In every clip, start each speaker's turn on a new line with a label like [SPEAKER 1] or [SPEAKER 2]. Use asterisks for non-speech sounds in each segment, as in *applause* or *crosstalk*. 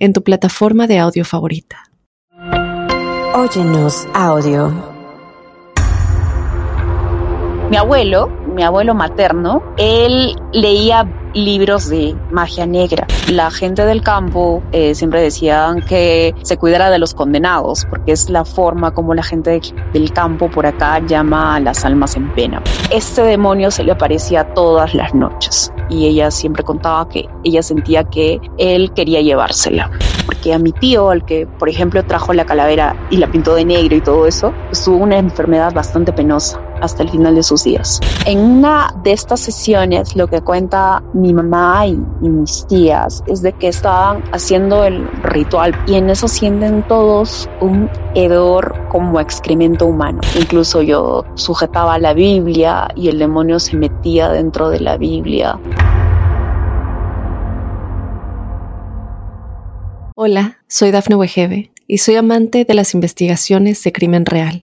[SPEAKER 1] en tu plataforma de audio favorita.
[SPEAKER 2] Óyenos audio.
[SPEAKER 3] Mi abuelo, mi abuelo materno, él leía libros de magia negra. La gente del campo eh, siempre decían que se cuidara de los condenados, porque es la forma como la gente del campo por acá llama a las almas en pena. Este demonio se le aparecía todas las noches y ella siempre contaba que ella sentía que él quería llevársela. Porque a mi tío, al que por ejemplo trajo la calavera y la pintó de negro y todo eso, tuvo una enfermedad bastante penosa hasta el final de sus días. En una de estas sesiones lo que cuenta mi mamá y, mis tías es de que estaban haciendo el ritual y en eso sienten todos un hedor como excremento humano. Incluso yo sujetaba la Biblia y el demonio se metía dentro de la Biblia.
[SPEAKER 1] Hola, soy Dafne Wegebe y soy amante de las investigaciones de crimen real.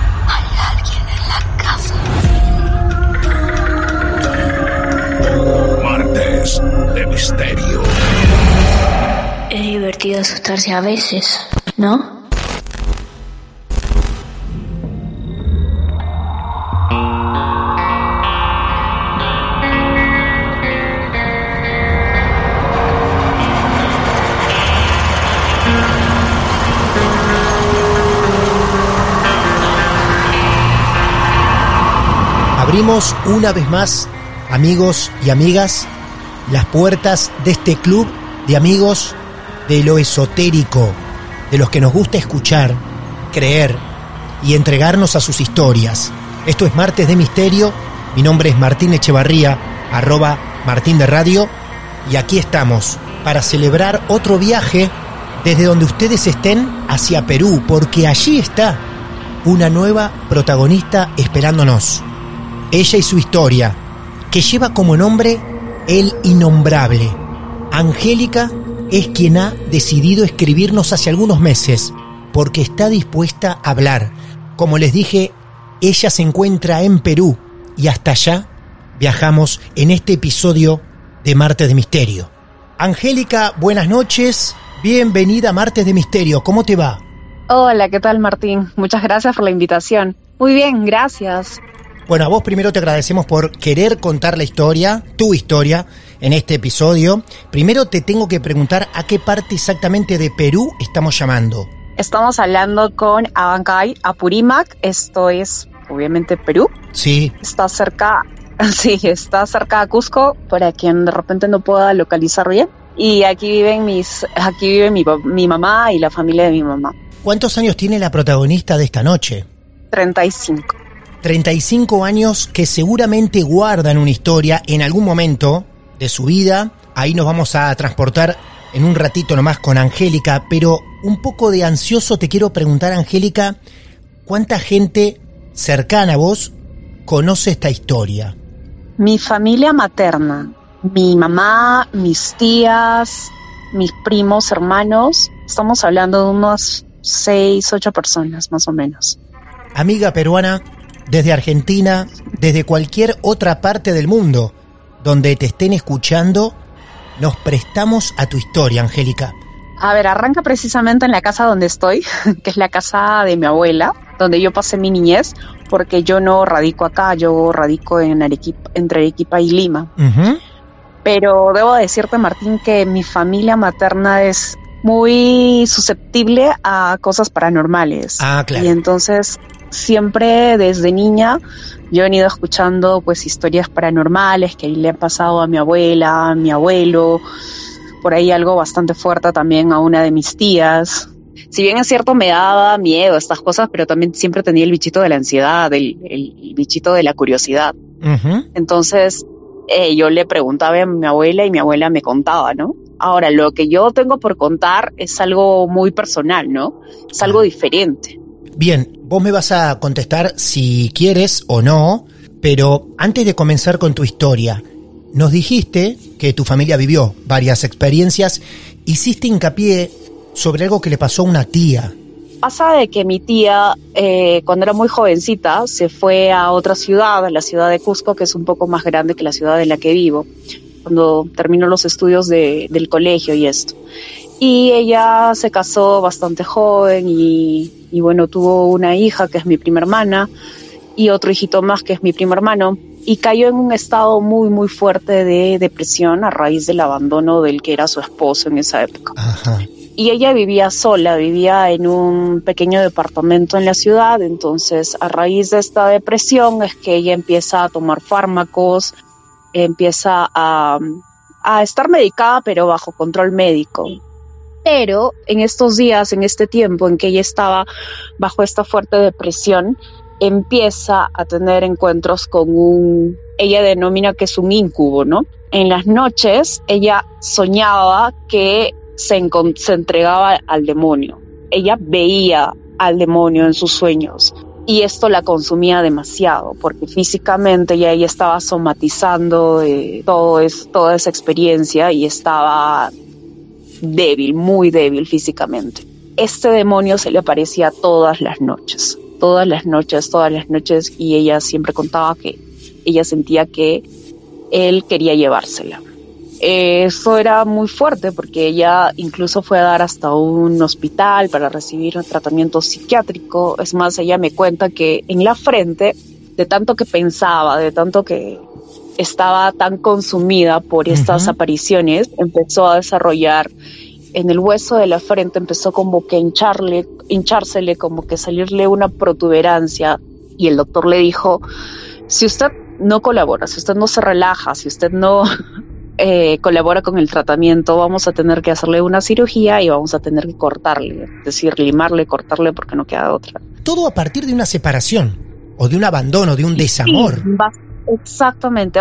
[SPEAKER 4] De Misterio.
[SPEAKER 5] Es divertido asustarse a veces, ¿no?
[SPEAKER 6] Abrimos una vez más, amigos y amigas, las puertas de este club de amigos de lo esotérico, de los que nos gusta escuchar, creer y entregarnos a sus historias. Esto es Martes de Misterio, mi nombre es Martín Echevarría, arroba Martín de Radio, y aquí estamos para celebrar otro viaje desde donde ustedes estén hacia Perú, porque allí está una nueva protagonista esperándonos. Ella y su historia, que lleva como nombre El Innombrable. Angélica es quien ha decidido escribirnos hace algunos meses, porque está dispuesta a hablar. Como les dije, ella se encuentra en Perú y hasta allá viajamos en este episodio de Martes de Misterio. Angélica, buenas noches, bienvenida a Martes de Misterio, ¿cómo te va?
[SPEAKER 3] Hola, ¿qué tal Martín? Muchas gracias por la invitación. Muy bien, gracias.
[SPEAKER 6] Bueno, a vos primero te agradecemos por querer contar la historia, tu historia, en este episodio. Primero te tengo que preguntar a qué parte exactamente de Perú estamos llamando.
[SPEAKER 3] Estamos hablando con Abancay, Apurímac. Esto es obviamente Perú.
[SPEAKER 6] Sí.
[SPEAKER 3] Está cerca, *laughs* sí, está cerca de Cusco, para quien de repente no pueda localizar bien. Y aquí viven mis, aquí vive mi, mi mamá y la familia de mi mamá.
[SPEAKER 6] ¿Cuántos años tiene la protagonista de esta noche?
[SPEAKER 3] 35.
[SPEAKER 6] 35 años que seguramente guardan una historia en algún momento de su vida. Ahí nos vamos a transportar en un ratito nomás con Angélica, pero un poco de ansioso te quiero preguntar, Angélica, ¿cuánta gente cercana a vos conoce esta historia?
[SPEAKER 3] Mi familia materna, mi mamá, mis tías, mis primos, hermanos, estamos hablando de unos seis, ocho personas más o menos.
[SPEAKER 6] Amiga peruana, desde Argentina, desde cualquier otra parte del mundo donde te estén escuchando, nos prestamos a tu historia, Angélica.
[SPEAKER 3] A ver, arranca precisamente en la casa donde estoy, *laughs* que es la casa de mi abuela, donde yo pasé mi niñez, porque yo no radico acá, yo radico en Arequipa, entre Arequipa y Lima. Pero debo decirte, Martín, que mi familia materna es muy susceptible a cosas paranormales.
[SPEAKER 6] Ah, claro.
[SPEAKER 3] Y entonces siempre desde niña yo he venido escuchando pues historias paranormales que le han pasado a mi abuela, a mi abuelo, por ahí algo bastante fuerte también a una de mis tías. Si bien es cierto, me daba miedo estas cosas, pero también siempre tenía el bichito de la ansiedad, el, el bichito de la curiosidad. Entonces, eh, yo le preguntaba a mi abuela y mi abuela me contaba, ¿no? Ahora, lo que yo tengo por contar es algo muy personal, ¿no? Es algo diferente.
[SPEAKER 6] Bien, vos me vas a contestar si quieres o no, pero antes de comenzar con tu historia, nos dijiste que tu familia vivió varias experiencias, hiciste hincapié sobre algo que le pasó a una tía.
[SPEAKER 3] Pasa de que mi tía, eh, cuando era muy jovencita, se fue a otra ciudad, a la ciudad de Cusco, que es un poco más grande que la ciudad en la que vivo, cuando terminó los estudios de, del colegio y esto. Y ella se casó bastante joven y, y bueno, tuvo una hija que es mi prima hermana y otro hijito más que es mi primo hermano y cayó en un estado muy muy fuerte de depresión a raíz del abandono del que era su esposo en esa época. Y ella vivía sola, vivía en un pequeño departamento en la ciudad, entonces a raíz de esta depresión es que ella empieza a tomar fármacos, empieza a, a estar medicada pero bajo control médico. Pero en estos días, en este tiempo en que ella estaba bajo esta fuerte depresión, empieza a tener encuentros con un, ella denomina que es un incubo, ¿no? En las noches ella soñaba que se, entregaba al demonio. Ella veía al demonio en sus sueños y esto la consumía demasiado porque físicamente ya ella estaba somatizando eh, toda esa experiencia y estaba débil, muy débil físicamente. Este demonio se le aparecía todas las noches todas las noches, todas las noches, y ella siempre contaba que ella sentía que él quería llevársela. Eso era muy fuerte porque ella incluso fue a dar hasta un hospital para recibir un tratamiento psiquiátrico. Es más, ella me cuenta que en la frente, de tanto que pensaba, de tanto que estaba tan consumida por estas apariciones, empezó a desarrollar en el hueso de la frente empezó como que hincharle, hinchársele, como que salirle una protuberancia y el doctor le dijo, si usted no colabora, si usted no se relaja, si usted no *laughs* eh, colabora con el tratamiento, vamos a tener que hacerle una cirugía y vamos a tener que cortarle, es decir, limarle, cortarle porque no queda otra.
[SPEAKER 6] Todo a partir de una separación o de un abandono, de un desamor.
[SPEAKER 3] Exactamente,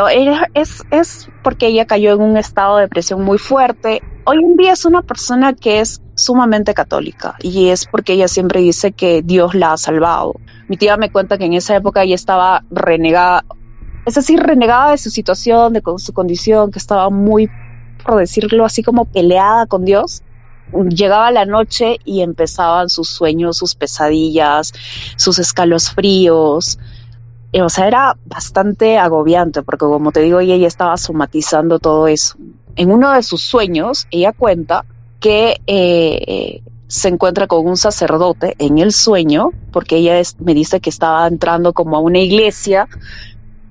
[SPEAKER 3] es, es porque ella cayó en un estado de depresión muy fuerte, hoy en día es una persona que es sumamente católica y es porque ella siempre dice que Dios la ha salvado. Mi tía me cuenta que en esa época ella estaba renegada, es decir, renegada de su situación, de su condición, que estaba muy, por decirlo así, como peleada con Dios. Llegaba la noche y empezaban sus sueños, sus pesadillas, sus escalofríos, o sea, era bastante agobiante porque como te digo, ella estaba somatizando todo eso. En uno de sus sueños, ella cuenta que eh, se encuentra con un sacerdote en el sueño, porque ella me dice que estaba entrando como a una iglesia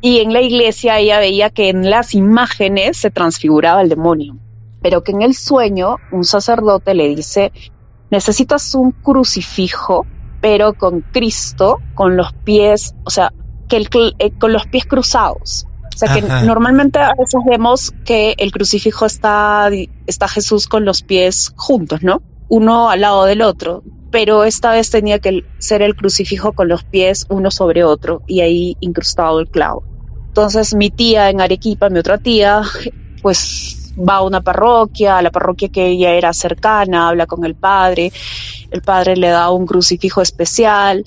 [SPEAKER 3] y en la iglesia ella veía que en las imágenes se transfiguraba el demonio, pero que en el sueño un sacerdote le dice, necesitas un crucifijo, pero con Cristo, con los pies, o sea, que el, eh, con los pies cruzados. O sea que normalmente a veces vemos que el crucifijo está, está Jesús con los pies juntos, ¿no? Uno al lado del otro. Pero esta vez tenía que ser el crucifijo con los pies uno sobre otro y ahí incrustado el clavo. Entonces mi tía en Arequipa, mi otra tía, pues va a una parroquia, a la parroquia que ella era cercana, habla con el padre, el padre le da un crucifijo especial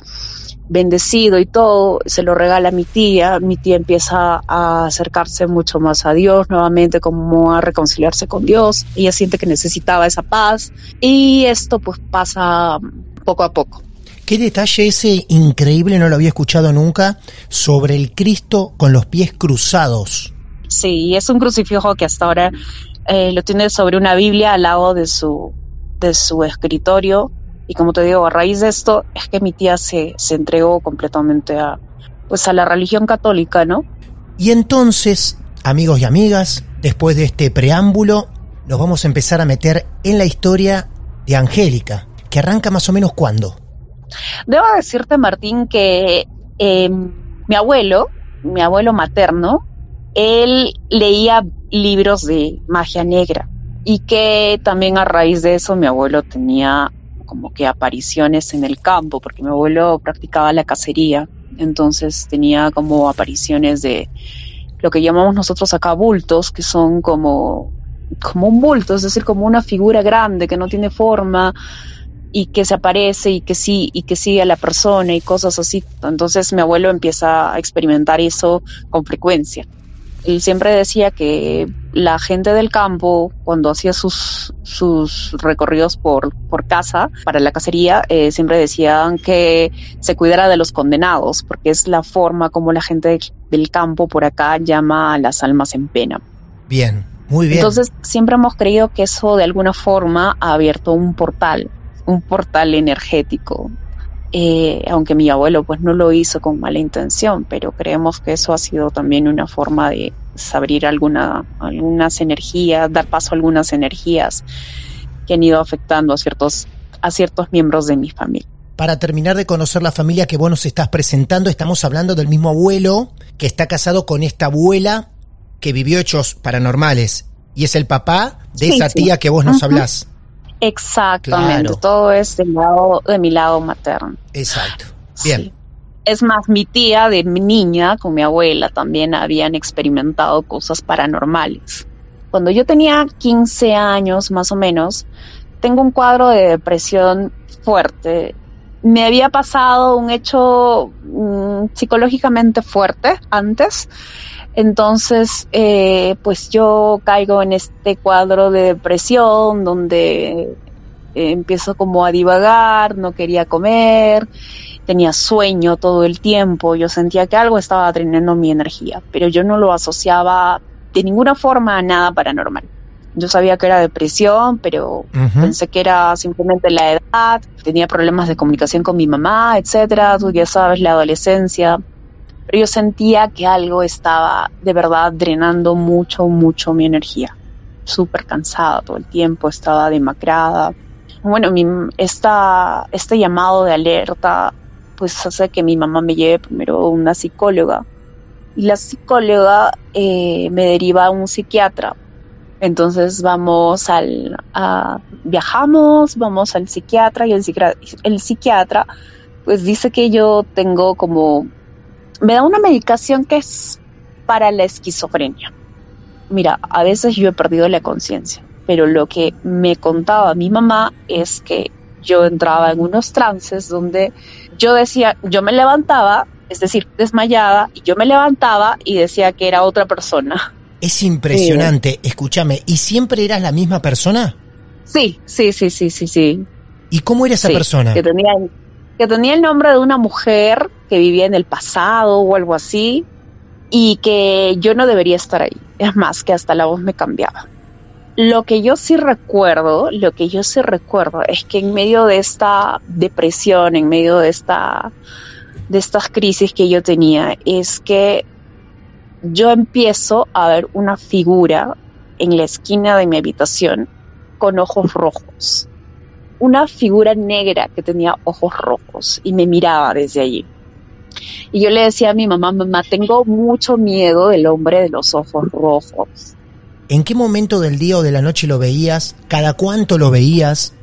[SPEAKER 3] bendecido y todo, se lo regala a mi tía, mi tía empieza a acercarse mucho más a Dios nuevamente, como a reconciliarse con Dios, ella siente que necesitaba esa paz y esto pues pasa poco a poco.
[SPEAKER 6] Qué detalle ese increíble, no lo había escuchado nunca, sobre el Cristo con los pies cruzados.
[SPEAKER 3] Sí, es un crucifijo que hasta ahora eh, lo tiene sobre una Biblia al lado de su, de su escritorio. Y como te digo, a raíz de esto es que mi tía se, se entregó completamente a, pues a la religión católica, ¿no?
[SPEAKER 6] Y entonces, amigos y amigas, después de este preámbulo, nos vamos a empezar a meter en la historia de Angélica, que arranca más o menos cuándo.
[SPEAKER 3] Debo decirte, Martín, que eh, mi abuelo, mi abuelo materno, él leía libros de magia negra y que también a raíz de eso mi abuelo tenía como que apariciones en el campo, porque mi abuelo practicaba la cacería, entonces tenía como apariciones de lo que llamamos nosotros acá bultos, que son como, como un bulto, es decir, como una figura grande que no tiene forma y que se aparece y que sí, y que sigue a la persona y cosas así. Entonces mi abuelo empieza a experimentar eso con frecuencia. Él siempre decía que la gente del campo, cuando hacía sus, sus recorridos por, por casa para la cacería, eh, siempre decían que se cuidara de los condenados, porque es la forma como la gente del campo por acá llama a las almas en pena.
[SPEAKER 6] Bien, muy bien.
[SPEAKER 3] Entonces siempre hemos creído que eso de alguna forma ha abierto un portal, un portal energético eh, aunque mi abuelo pues no lo hizo con mala intención, pero creemos que eso ha sido también una forma de abrir alguna, algunas energías, dar paso a algunas energías que han ido afectando a ciertos, a ciertos miembros de mi familia.
[SPEAKER 6] Para terminar de conocer la familia que vos nos estás presentando, estamos hablando del mismo abuelo que está casado con esta abuela que vivió hechos paranormales y es el papá de
[SPEAKER 3] Sí,
[SPEAKER 6] esa
[SPEAKER 3] sí.
[SPEAKER 6] tía que vos nos
[SPEAKER 3] Ujú.
[SPEAKER 6] hablás.
[SPEAKER 3] Exactamente,
[SPEAKER 6] Claro.
[SPEAKER 3] todo es del lado, de mi lado materno.
[SPEAKER 6] Exacto. Bien.
[SPEAKER 3] Sí. Es más, mi tía de mi niña con mi abuela también habían experimentado cosas paranormales. Cuando yo tenía 15 años más o menos, tengo un cuadro de depresión fuerte. Me había pasado un hecho mm, psicológicamente fuerte antes. Entonces, eh, pues yo caigo en este cuadro de depresión donde eh, empiezo como a divagar, no quería comer, tenía sueño todo el tiempo, yo sentía que algo estaba drenando mi energía, pero yo no lo asociaba de ninguna forma a nada paranormal. Yo sabía que era depresión, pero pensé que era simplemente la edad, tenía problemas de comunicación con mi mamá, etcétera, tú ya sabes, la adolescencia. Yo sentía que algo estaba de verdad drenando mucho, mucho mi energía. Súper cansada todo el tiempo, estaba demacrada. Bueno, mi, este llamado de alerta pues hace que mi mamá me lleve primero a una psicóloga y la psicóloga eh, me deriva a un psiquiatra. Entonces vamos al, a, viajamos, vamos al psiquiatra y el, el psiquiatra pues dice que yo tengo como, me da una medicación que es para la esquizofrenia. Mira, a veces yo he perdido la conciencia, pero lo que me contaba mi mamá es que yo entraba en unos trances donde yo decía, yo me levantaba, es decir, desmayada, y yo me levantaba y decía que era otra persona.
[SPEAKER 6] Es impresionante, escúchame, ¿y siempre eras la misma persona?
[SPEAKER 3] Sí, sí, sí, sí, sí, sí.
[SPEAKER 6] ¿Y cómo era esa
[SPEAKER 3] Sí,
[SPEAKER 6] persona?
[SPEAKER 3] Que tenía, que tenía el nombre de una mujer que vivía en el pasado o algo así, y que yo no debería estar ahí. Es más, que hasta la voz me cambiaba. Lo que yo sí recuerdo, lo que yo sí recuerdo es que en medio de esta depresión, en medio de esta de estas crisis que yo tenía, es que yo empiezo a ver una figura en la esquina de mi habitación con ojos rojos. Una figura negra que tenía ojos rojos y me miraba desde allí. Y yo le decía a mi mamá, mamá, tengo mucho miedo del hombre de los ojos rojos.
[SPEAKER 6] ¿En qué momento del día o de la noche lo veías? ¿Cada cuánto lo veías?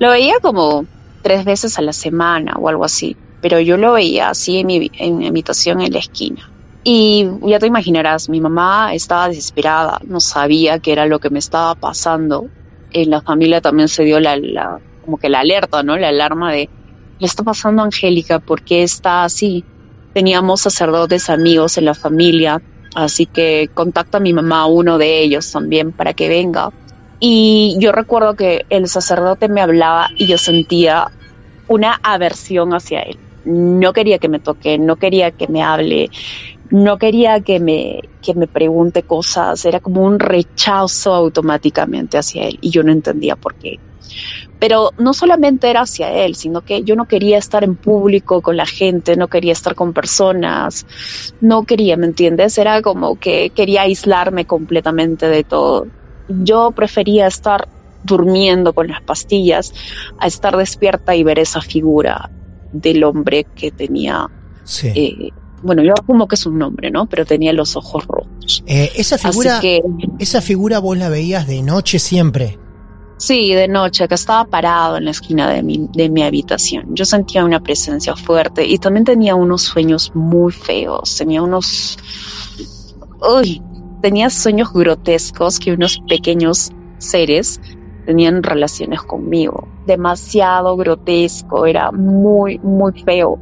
[SPEAKER 3] Lo veía como tres veces a la semana o algo así, pero yo lo veía así en mi, en mi habitación en la esquina. Y ya te imaginarás, mi mamá estaba desesperada, no sabía qué era lo que me estaba pasando. En la familia también se dio la, como que la alerta, ¿no? La alarma de le está pasando a Angélica? ¿Por qué está así? Teníamos sacerdotes amigos en la familia, así que contacta a mi mamá, uno de ellos también, para que venga. Y yo recuerdo que el sacerdote me hablaba y yo sentía una aversión hacia él. No quería que me toque, no quería que me hable, no quería que me, que me pregunte cosas, era como un rechazo automáticamente hacia él y yo no entendía por qué. Pero no solamente era hacia él, sino que yo no quería estar en público con la gente, no quería estar con personas, no quería, ¿me entiendes? Era como que quería aislarme completamente de todo. Yo prefería estar durmiendo con las pastillas a estar despierta y ver esa figura del hombre que tenía
[SPEAKER 6] Sí.
[SPEAKER 3] eh, bueno, yo asumo que es un nombre, ¿no? Pero tenía los ojos rojos.
[SPEAKER 6] Eh, esa figura,
[SPEAKER 3] que,
[SPEAKER 6] esa figura vos la veías de noche siempre.
[SPEAKER 3] sí, de noche, que estaba parado en la esquina de mi, de mi habitación. Yo sentía una presencia fuerte y también tenía unos sueños muy feos. Tenía unos. Uy, tenía sueños grotescos que unos pequeños seres tenían relaciones conmigo. Demasiado grotesco, era muy, muy feo.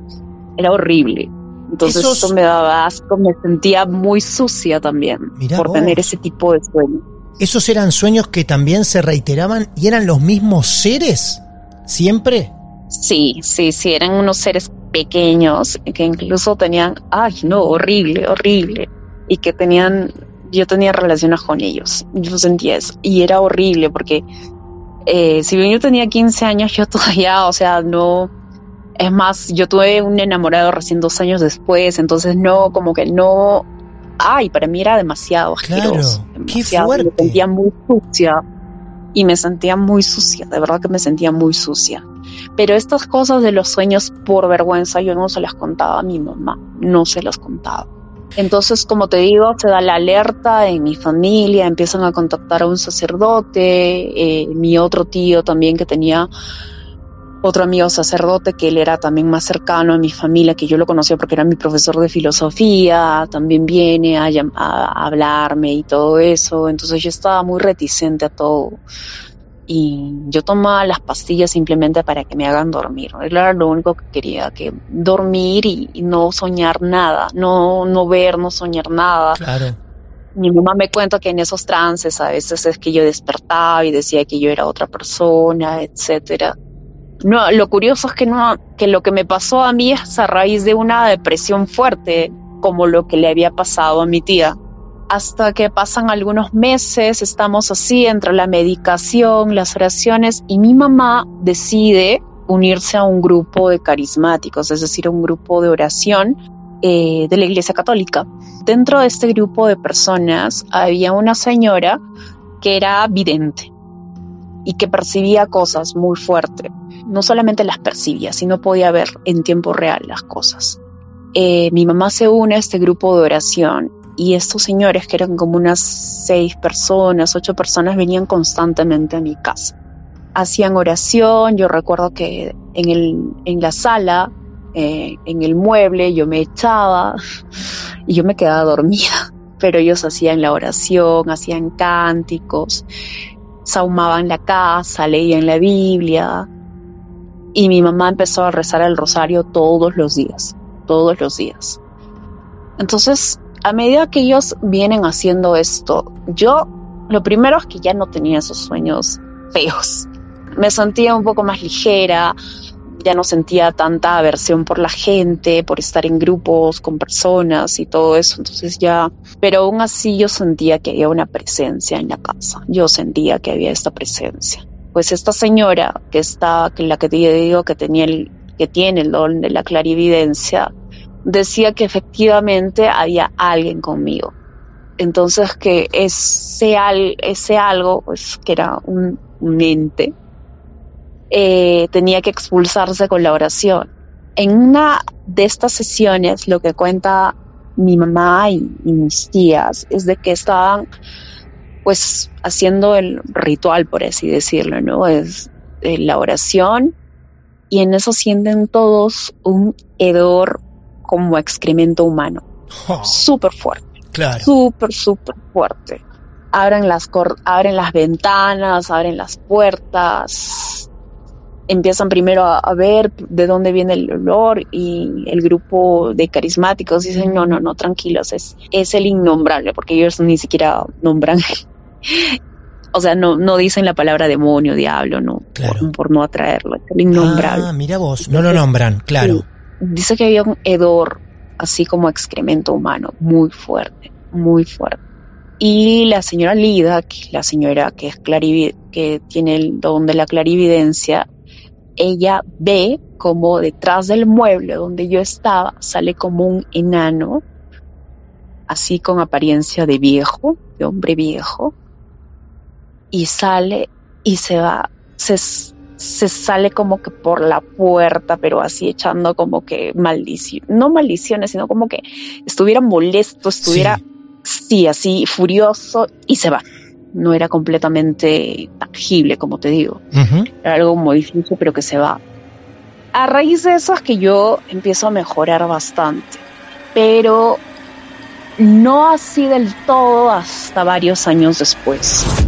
[SPEAKER 3] Era horrible. Entonces
[SPEAKER 6] Esos-
[SPEAKER 3] eso me daba asco, me sentía muy sucia también
[SPEAKER 6] Mirá
[SPEAKER 3] por
[SPEAKER 6] vos.
[SPEAKER 3] tener ese tipo de sueños.
[SPEAKER 6] ¿Esos eran sueños que también se reiteraban y eran los mismos seres? ¿Siempre?
[SPEAKER 3] Sí, sí, sí, eran unos seres pequeños que incluso tenían, ay, no, horrible, horrible, y que tenían, yo tenía relaciones con ellos, yo sentía eso, y era horrible porque eh, si bien yo tenía 15 años, yo *laughs* todavía, o sea, no, es más, yo tuve un enamorado recién dos años después, entonces no, como que no, ay, para mí era demasiado
[SPEAKER 6] Claro,
[SPEAKER 3] asqueroso,
[SPEAKER 6] qué
[SPEAKER 3] demasiado,
[SPEAKER 6] fuerte.
[SPEAKER 3] Me sentía muy sucia y me sentía muy sucia, de verdad que me sentía muy sucia. Pero estas cosas de los sueños, por vergüenza, yo no se las contaba a mi mamá, no se las contaba. Entonces, como te digo, se da la alerta en mi familia, empiezan a contactar a un sacerdote, eh, mi otro tío también que tenía otro amigo sacerdote que él era también más cercano a mi familia, que yo lo conocía porque era mi profesor de filosofía, también viene a, a hablarme y todo eso, entonces yo estaba muy reticente a todo y yo tomaba las pastillas simplemente para que me hagan dormir. Era lo único que quería, que dormir y, y no soñar nada, no, no ver, no soñar nada.
[SPEAKER 6] Claro.
[SPEAKER 3] Mi mamá me cuenta que en esos trances a veces es que yo despertaba y decía que yo era otra persona, etcétera. No, lo curioso es que no, que lo que me pasó a mí es a raíz de una depresión fuerte, como lo que le había pasado a mi tía. Hasta que pasan algunos meses, estamos así entre la medicación, las oraciones, y mi mamá decide unirse a un grupo de carismáticos, es decir, un grupo de oración eh, de la Iglesia Católica. Dentro de este grupo de personas había una señora que era vidente y que percibía cosas muy fuerte. No solamente las percibía, sino podía ver en tiempo real las cosas. Eh, mi mamá se une a este grupo de oración y estos señores, que eran como unas seis personas, ocho personas, venían constantemente a mi casa. Hacían oración, yo recuerdo que en, el, en la sala, eh, en el mueble, yo me echaba *laughs* y yo me quedaba dormida, *laughs* pero ellos hacían la oración, hacían cánticos, saumaban la casa, leían la Biblia y mi mamá empezó a rezar el rosario todos los días, todos los días. Entonces, a medida que ellos vienen haciendo esto, yo lo primero es que ya no tenía esos sueños feos. Me sentía un poco más ligera, ya no sentía tanta aversión por la gente, por estar en grupos con personas y todo eso. Entonces ya, pero aún así yo sentía que había una presencia en la casa. Yo sentía que había esta presencia. Pues esta señora que está, que la que te digo que tenía el, que tiene el don de la clarividencia, decía que efectivamente había alguien conmigo. Entonces que ese, al, ese algo, pues que era un, ente, eh, tenía que expulsarse con la oración. En una de estas sesiones, lo que cuenta mi mamá y, y mis tías es de que estaban pues haciendo el ritual, por así decirlo, ¿no? Es eh, la oración y en eso sienten todos un hedor como excremento humano,
[SPEAKER 6] Oh, *laughs*
[SPEAKER 3] súper fuerte
[SPEAKER 6] claro.
[SPEAKER 3] súper, súper fuerte. Abren las, abren las ventanas, abren las puertas empiezan primero a, a, ver de dónde viene el olor y el grupo de carismáticos dicen, no, no, no, tranquilos, es, es el innombrable, porque ellos ni siquiera nombran, o sea, no, no dicen la palabra demonio, diablo, no,
[SPEAKER 6] Claro.
[SPEAKER 3] por, por no atraerlo, es el innombrable.
[SPEAKER 6] Ah, mira vos, no lo nombran, claro.
[SPEAKER 3] Dice que había un hedor, así como excremento humano, muy fuerte, muy fuerte. Y la señora Lida, que la señora que es que tiene el don de la clarividencia, ella ve como detrás del mueble donde yo estaba sale como un enano, así con apariencia de viejo, de hombre viejo, y sale y se va, se, se sale como que por la puerta, pero así echando como que maldiciones, no maldiciones, sino como que estuviera molesto, estuviera, sí, así furioso y se va. No era completamente tangible, como te digo. Era algo muy difícil, pero que se va. A raíz de eso es que yo empiezo a mejorar bastante, pero no así del todo hasta varios años después.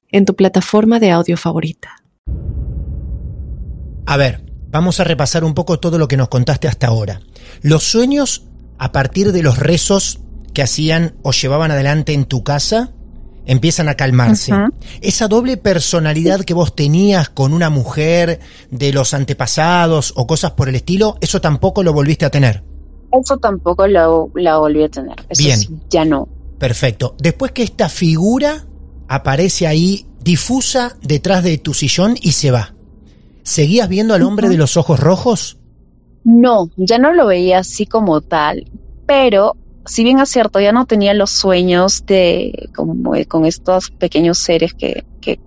[SPEAKER 1] en tu plataforma de audio favorita.
[SPEAKER 6] A ver, vamos a repasar un poco todo lo que nos contaste hasta ahora. Los sueños, a partir de los rezos que hacían o llevaban adelante en tu casa, empiezan a calmarse. Esa doble personalidad que vos tenías con una mujer de los antepasados o cosas por el estilo, eso tampoco lo volviste a tener.
[SPEAKER 3] Eso tampoco lo, la volví a tener. Eso
[SPEAKER 6] Bien.
[SPEAKER 3] sí, ya no.
[SPEAKER 6] Perfecto. Después que esta figura aparece ahí difusa detrás de tu sillón y se va. ¿Seguías viendo al hombre de los ojos rojos?
[SPEAKER 3] No, ya no lo veía así como tal, pero si bien es cierto, ya no tenía los sueños de como de- con estos pequeños seres que, que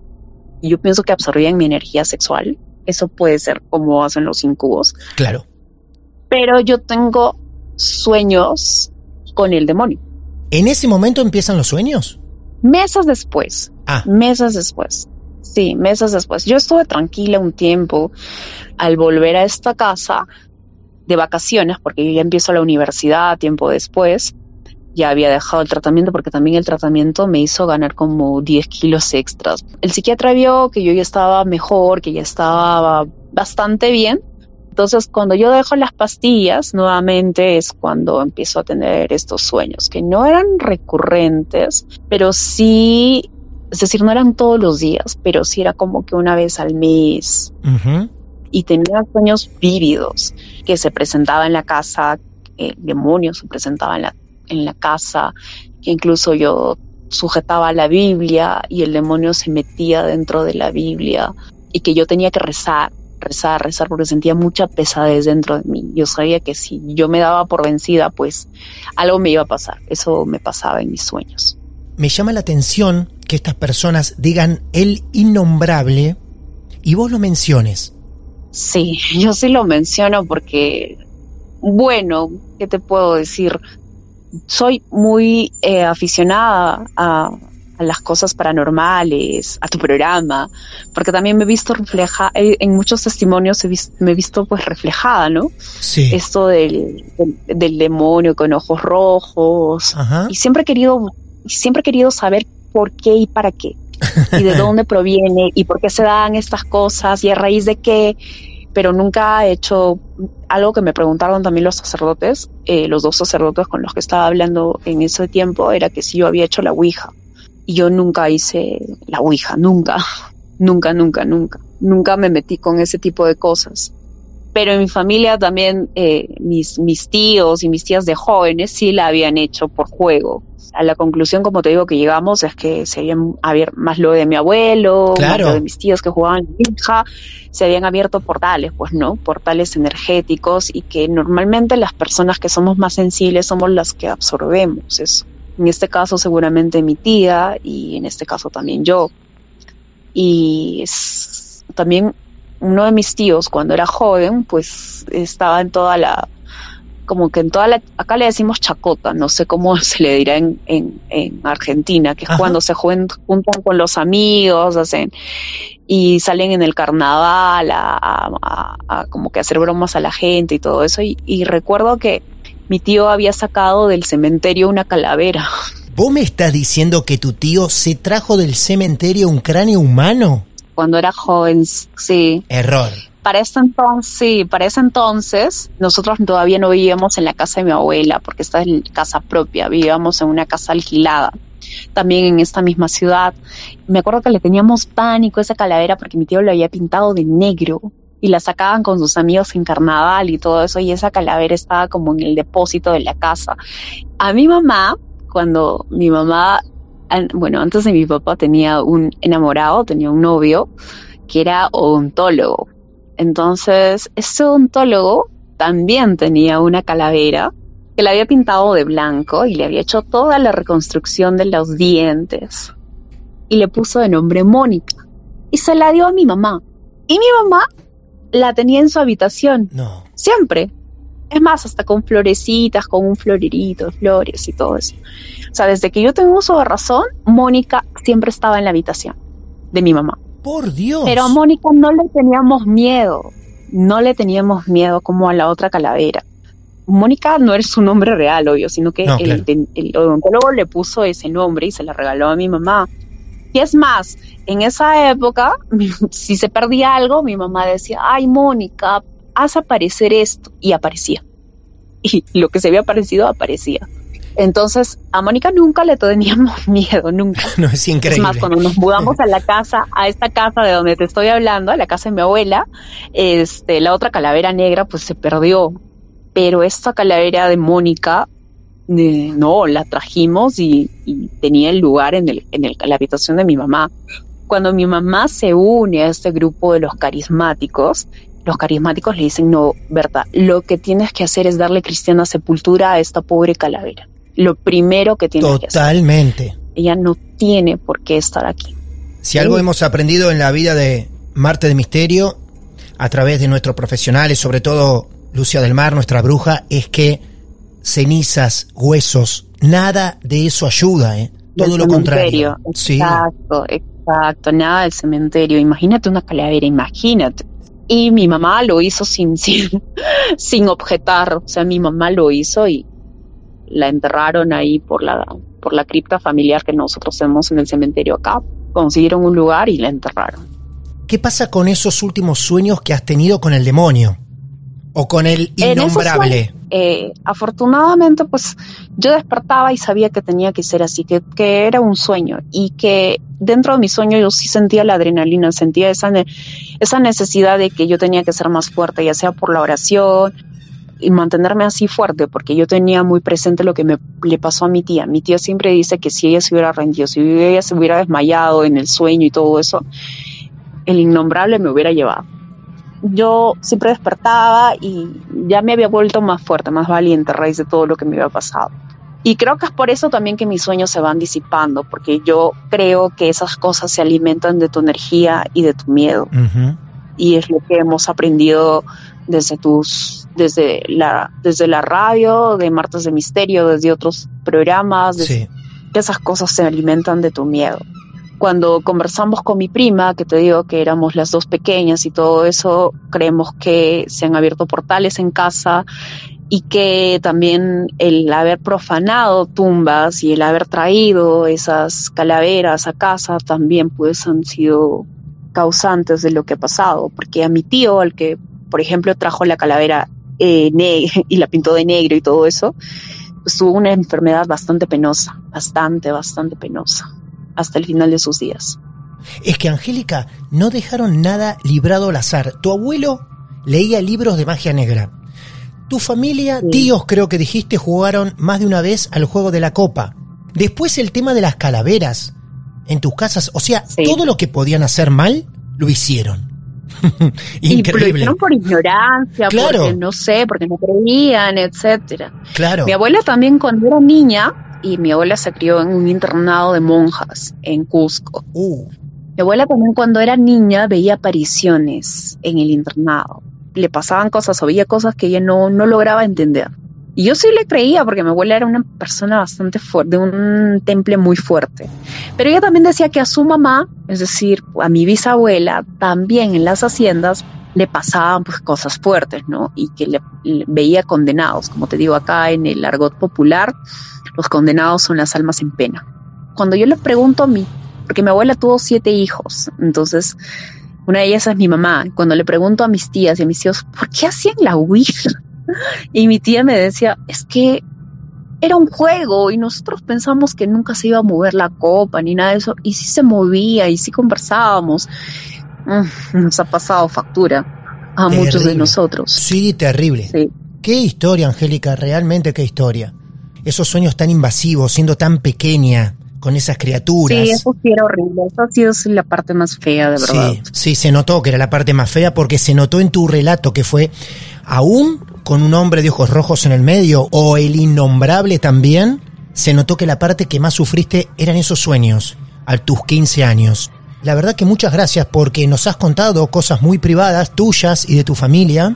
[SPEAKER 3] yo pienso que absorbían mi energía sexual. Eso puede ser como hacen los incubos.
[SPEAKER 6] Claro.
[SPEAKER 3] Pero yo tengo sueños con el demonio.
[SPEAKER 6] ¿En ese momento empiezan los sueños?
[SPEAKER 3] Meses después,
[SPEAKER 6] Ah,
[SPEAKER 3] meses después. Sí, meses después. Yo estuve tranquila un tiempo al volver a esta casa de vacaciones, porque yo ya empiezo la universidad tiempo después. Ya había dejado el tratamiento porque también el tratamiento me hizo ganar como 10 kilos extras. El psiquiatra vio que yo ya estaba mejor, que ya estaba bastante bien. Entonces, cuando yo dejo las pastillas, nuevamente es cuando empiezo a tener estos sueños, que no eran recurrentes, pero sí es decir, no eran todos los días, pero sí era como que una vez al mes. Y tenía sueños vívidos que se presentaba en la casa, el demonio se presentaba en la, en la casa, que incluso yo sujetaba la Biblia y el demonio se metía dentro de la Biblia y que yo tenía que rezar, rezar, rezar porque sentía mucha pesadez dentro de mí. Yo sabía que si yo me daba por vencida, pues algo me iba a pasar. Eso me pasaba en mis sueños.
[SPEAKER 6] Me llama la atención que estas personas digan el innombrable y vos lo menciones.
[SPEAKER 3] Sí, *laughs* yo sí lo menciono porque, bueno, ¿qué te puedo decir? Soy muy eh, aficionada a, a las cosas paranormales, a tu programa, porque también me he visto reflejada, en muchos testimonios he me he visto pues reflejada, ¿no?
[SPEAKER 6] Sí.
[SPEAKER 3] Esto del, del, del demonio con ojos rojos,
[SPEAKER 6] Ajá.
[SPEAKER 3] y siempre he querido, siempre he querido saber por qué y para qué, y de *laughs* dónde proviene, y por qué se dan estas cosas, y a raíz de qué, pero nunca he hecho algo que me preguntaron también los sacerdotes, eh, los dos sacerdotes con los que estaba hablando en ese tiempo, era que si yo había hecho la Ouija, y yo nunca hice la Ouija, nunca, nunca, nunca, nunca, nunca me metí con ese tipo de cosas. Pero en mi familia también eh, mis, mis tíos y mis tías de jóvenes sí la habían hecho por juego. A la conclusión, como te digo, que llegamos es que se habían abierto más lo de mi abuelo, más
[SPEAKER 6] Claro.
[SPEAKER 3] lo de mis tíos que jugaban hija, se habían abierto portales, pues no, portales energéticos y que normalmente las personas que somos más sensibles somos las que absorbemos eso. En este caso seguramente mi tía y en este caso también yo. Y es también uno de mis tíos cuando era joven, pues estaba en toda la, como que en toda la, acá le decimos chacota, no sé cómo *laughs* se le dirá en, en, en Argentina, que es
[SPEAKER 6] Ajá.
[SPEAKER 3] cuando se juntan con los amigos, hacen, y salen en el carnaval a, a- a- a como que hacer bromas a la gente y todo eso, y, y recuerdo que mi tío había sacado del cementerio una calavera.
[SPEAKER 6] ¿Vos me estás diciendo que tu tío se trajo del cementerio un cráneo humano?
[SPEAKER 3] Cuando era joven, sí.
[SPEAKER 6] Error.
[SPEAKER 3] Para ese entonces, sí, para ese entonces, nosotros todavía no vivíamos en la casa de mi abuela, porque esta es casa propia, vivíamos en una casa alquilada, también en esta misma ciudad. Me acuerdo que le teníamos pánico a esa calavera porque mi tío lo había pintado de negro y la sacaban con sus amigos en carnaval y todo eso, y esa calavera estaba como en el depósito de la casa. A mi mamá, cuando mi mamá, bueno, antes de mi papá tenía un enamorado, tenía un novio que era odontólogo. Entonces, ese odontólogo también tenía una calavera que la había pintado de blanco y le había hecho toda la reconstrucción de los dientes. Y le puso de nombre Mónica. Y se la dio a mi mamá. Y mi mamá la tenía en su habitación,
[SPEAKER 6] No.
[SPEAKER 3] siempre. Es más, hasta con florecitas, con un florerito, flores y todo eso. O sea, desde que yo tengo uso de razón, Mónica siempre estaba en la habitación de mi mamá.
[SPEAKER 6] Por Dios.
[SPEAKER 3] Pero a Mónica no le teníamos miedo, no le teníamos miedo como a la otra calavera. Mónica no es su nombre real, obvio, sino que
[SPEAKER 6] No,
[SPEAKER 3] el,
[SPEAKER 6] claro.
[SPEAKER 3] el odontólogo le puso ese nombre y se la regaló a mi mamá. Y es más, en esa época, *laughs* si se perdía algo, mi mamá decía, ay, Mónica, haz aparecer esto. Y aparecía. *laughs* Y lo que se había aparecido, aparecía. Entonces, a Mónica nunca le teníamos *laughs* miedo, nunca.
[SPEAKER 6] no, es increíble.
[SPEAKER 3] Es más, cuando nos mudamos a la casa, a esta casa de donde te estoy hablando, a la casa de mi abuela, este, la otra calavera negra, pues se perdió. Pero esta calavera de Mónica, eh, no, la trajimos y, y tenía el lugar en, el, en el- la habitación de mi mamá. Cuando mi mamá se une a este grupo de los carismáticos, los carismáticos le dicen, no, Berta, lo que tienes que hacer es darle cristiana sepultura a esta pobre calavera. Lo primero que tienes que hacer.
[SPEAKER 6] Totalmente.
[SPEAKER 3] Ella no tiene por qué estar aquí.
[SPEAKER 6] Si algo hemos aprendido en la vida de Marte de Misterio, a través de nuestros profesionales, sobre todo Lucia del Mar, nuestra bruja, es que cenizas, huesos, nada de eso ayuda, ¿eh? Todo lo contrario. Sí.
[SPEAKER 3] Exacto, exacto. Nada del cementerio. Imagínate una calavera, imagínate. Y mi mamá lo hizo sin, *laughs* sin, sin objetar. O sea, mi mamá lo hizo y la enterraron ahí por la, por la cripta familiar que nosotros tenemos en el cementerio acá. Consiguieron un lugar y la enterraron.
[SPEAKER 6] ¿Qué pasa con esos últimos sueños que has tenido con el demonio? O con el innombrable.
[SPEAKER 3] Eh, afortunadamente, pues yo despertaba y sabía que tenía que ser así, que, que era un sueño y que dentro de mi sueño yo sí sentía la adrenalina, sentía esa, esa necesidad de que yo tenía que ser más fuerte, ya sea por la oración y mantenerme así fuerte, porque yo tenía muy presente lo que me le pasó a mi tía. Mi tía siempre dice que si ella se hubiera rendido, si ella se hubiera desmayado en el sueño y todo eso, el innombrable me hubiera llevado yo siempre despertaba y ya me había vuelto más fuerte, más valiente a raíz de todo lo que me había pasado. Y creo que es por eso también que mis sueños se van disipando, porque yo creo que esas cosas se alimentan de tu energía y de tu miedo. Y es lo que hemos aprendido desde tus, desde la, desde la radio, de Martes de Misterio, desde otros programas, desde
[SPEAKER 6] Sí.
[SPEAKER 3] que esas cosas se alimentan de tu miedo. Cuando conversamos con mi prima, que te digo que éramos las dos pequeñas y todo eso, creemos que se han abierto portales en casa y que también el haber profanado tumbas y el haber traído esas calaveras a casa también pues han sido causantes de lo que ha pasado, porque a mi tío, al que por ejemplo trajo la calavera eh, *laughs* y la pintó de negro y todo eso, pues tuvo una enfermedad bastante penosa, bastante, bastante penosa, hasta el final de sus días.
[SPEAKER 6] Es que Angélica, no dejaron nada librado al azar. Tu abuelo leía libros de magia negra. Tu familia,
[SPEAKER 3] Sí.
[SPEAKER 6] tíos creo que dijiste, jugaron más de una vez al juego de la copa. Después el tema de las calaveras en tus casas. O sea,
[SPEAKER 3] Sí.
[SPEAKER 6] todo lo que podían hacer mal, lo hicieron. *laughs*
[SPEAKER 3] Y lo
[SPEAKER 6] Increíble.
[SPEAKER 3] hicieron por ignorancia,
[SPEAKER 6] Claro.
[SPEAKER 3] porque no sé, porque no creían, etcétera.
[SPEAKER 6] Claro.
[SPEAKER 3] Mi abuela también cuando era niña, y mi abuela se crió en un internado de monjas en Cusco.
[SPEAKER 6] Uh,
[SPEAKER 3] Mi abuela también cuando era niña veía apariciones en el internado. Le pasaban cosas o veía cosas que ella no, no lograba entender. Y yo sí le creía porque mi abuela era una persona bastante fuerte, de un temple muy fuerte. Pero ella también decía que a su mamá, es decir, a mi bisabuela, también en las haciendas le pasaban pues cosas fuertes, ¿no? Y que le, veía condenados. Como te digo acá en el argot popular, los condenados son las almas en pena. Cuando yo le pregunto a mí, porque mi abuela tuvo siete hijos, entonces una de ellas es mi mamá. Cuando le pregunto a mis tías y a mis tíos, ¿por qué hacían la Ouija? *laughs* Y mi tía me decía, es que era un juego y nosotros pensamos que nunca se iba a mover la copa ni nada de eso. Y sí se movía y sí conversábamos. Mm, nos ha pasado factura a
[SPEAKER 6] Terrible.
[SPEAKER 3] muchos de nosotros.
[SPEAKER 6] Sí, terrible.
[SPEAKER 3] Sí.
[SPEAKER 6] Qué historia, Angélica, realmente qué historia. Esos sueños tan invasivos, siendo tan pequeña, con esas criaturas.
[SPEAKER 3] Sí, eso sí era horrible. Eso ha sido la parte más fea, de verdad.
[SPEAKER 6] Sí, sí, se notó que era la parte más fea porque se notó en tu relato que fue aún con un hombre de ojos rojos en el medio o el innombrable también, se notó que la parte que más sufriste eran esos sueños a tus 15 años. La verdad que muchas gracias porque nos has contado cosas muy privadas tuyas y de tu familia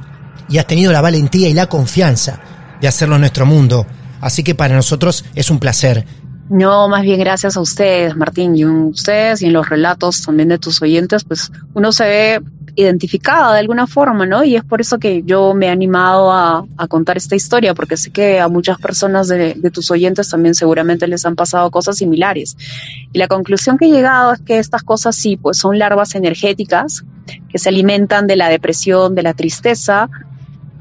[SPEAKER 6] y has tenido la valentía y la confianza de hacerlo en nuestro mundo. Así que para nosotros es un placer.
[SPEAKER 3] No, más bien gracias a ustedes, Martín, y en ustedes y en los relatos también de tus oyentes, pues uno se ve identificada de alguna forma, ¿no? Y es por eso que yo me he animado a, contar esta historia, porque sé que a muchas personas de, tus oyentes también seguramente les han pasado cosas similares. Y la conclusión que he llegado es que estas cosas sí, pues son larvas energéticas que se alimentan de la depresión, de la tristeza,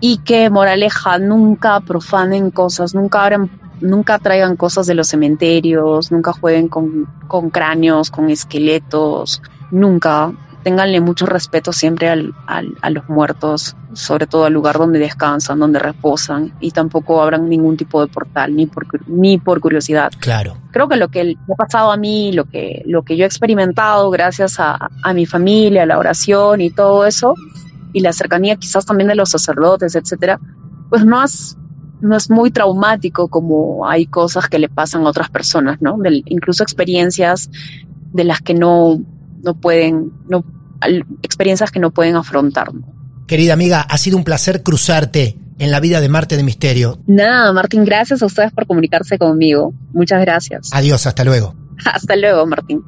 [SPEAKER 3] y que, moraleja, nunca profanen cosas, nunca abran nunca traigan cosas de los cementerios, nunca jueguen con cráneos, con esqueletos, nunca. Ténganle mucho respeto siempre al, al, a los muertos, sobre todo al lugar donde descansan, donde reposan, y tampoco abran ningún tipo de portal, ni por, ni por curiosidad.
[SPEAKER 6] Claro.
[SPEAKER 3] Creo que lo que me ha pasado a mí, lo que, lo que yo he experimentado gracias a, a mi familia, a la oración y todo eso, y la cercanía quizás también de los sacerdotes, etcétera, pues no has no es muy traumático como hay cosas que le pasan a otras personas, ¿no? De, incluso experiencias de las que no, no pueden, no, experiencias que no pueden afrontar.
[SPEAKER 6] Querida amiga, ha sido un placer cruzarte en la vida de Marte de Misterio.
[SPEAKER 3] Nada, Martín, gracias a ustedes por comunicarse conmigo. Muchas gracias.
[SPEAKER 6] Adiós, hasta luego.
[SPEAKER 3] Hasta luego, Martín.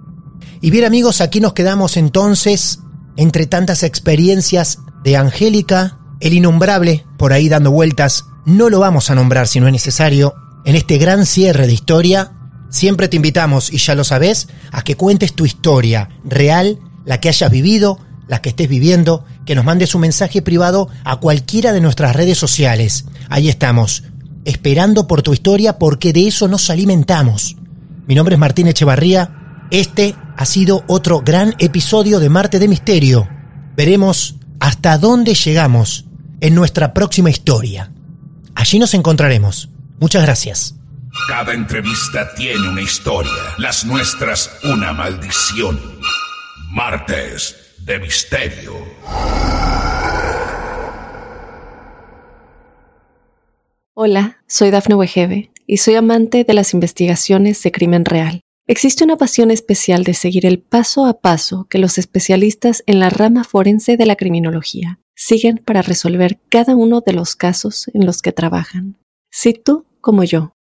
[SPEAKER 6] Y bien amigos, aquí nos quedamos entonces entre tantas experiencias de Angélica, el innombrable, por ahí dando vueltas no lo vamos a nombrar si no es necesario. En este gran cierre de historia, siempre te invitamos, y ya lo sabes, a que cuentes tu historia real, la que hayas vivido, la que estés viviendo, que nos mandes un mensaje privado a cualquiera de nuestras redes sociales. Ahí estamos, esperando por tu historia porque de eso nos alimentamos. Mi nombre es Martín Echevarría. Este ha sido otro gran episodio de Marte de Misterio. Veremos hasta dónde llegamos en nuestra próxima historia. Allí nos encontraremos. Muchas gracias.
[SPEAKER 4] Cada entrevista tiene una historia, las nuestras una maldición. Martes de Misterio.
[SPEAKER 1] Hola, soy Dafne Wegebe y soy amante de las investigaciones de crimen real. Existe una pasión especial de seguir el paso a paso que los especialistas en la rama forense de la criminología siguen para resolver cada uno de los casos en los que trabajan. Si tú, como yo,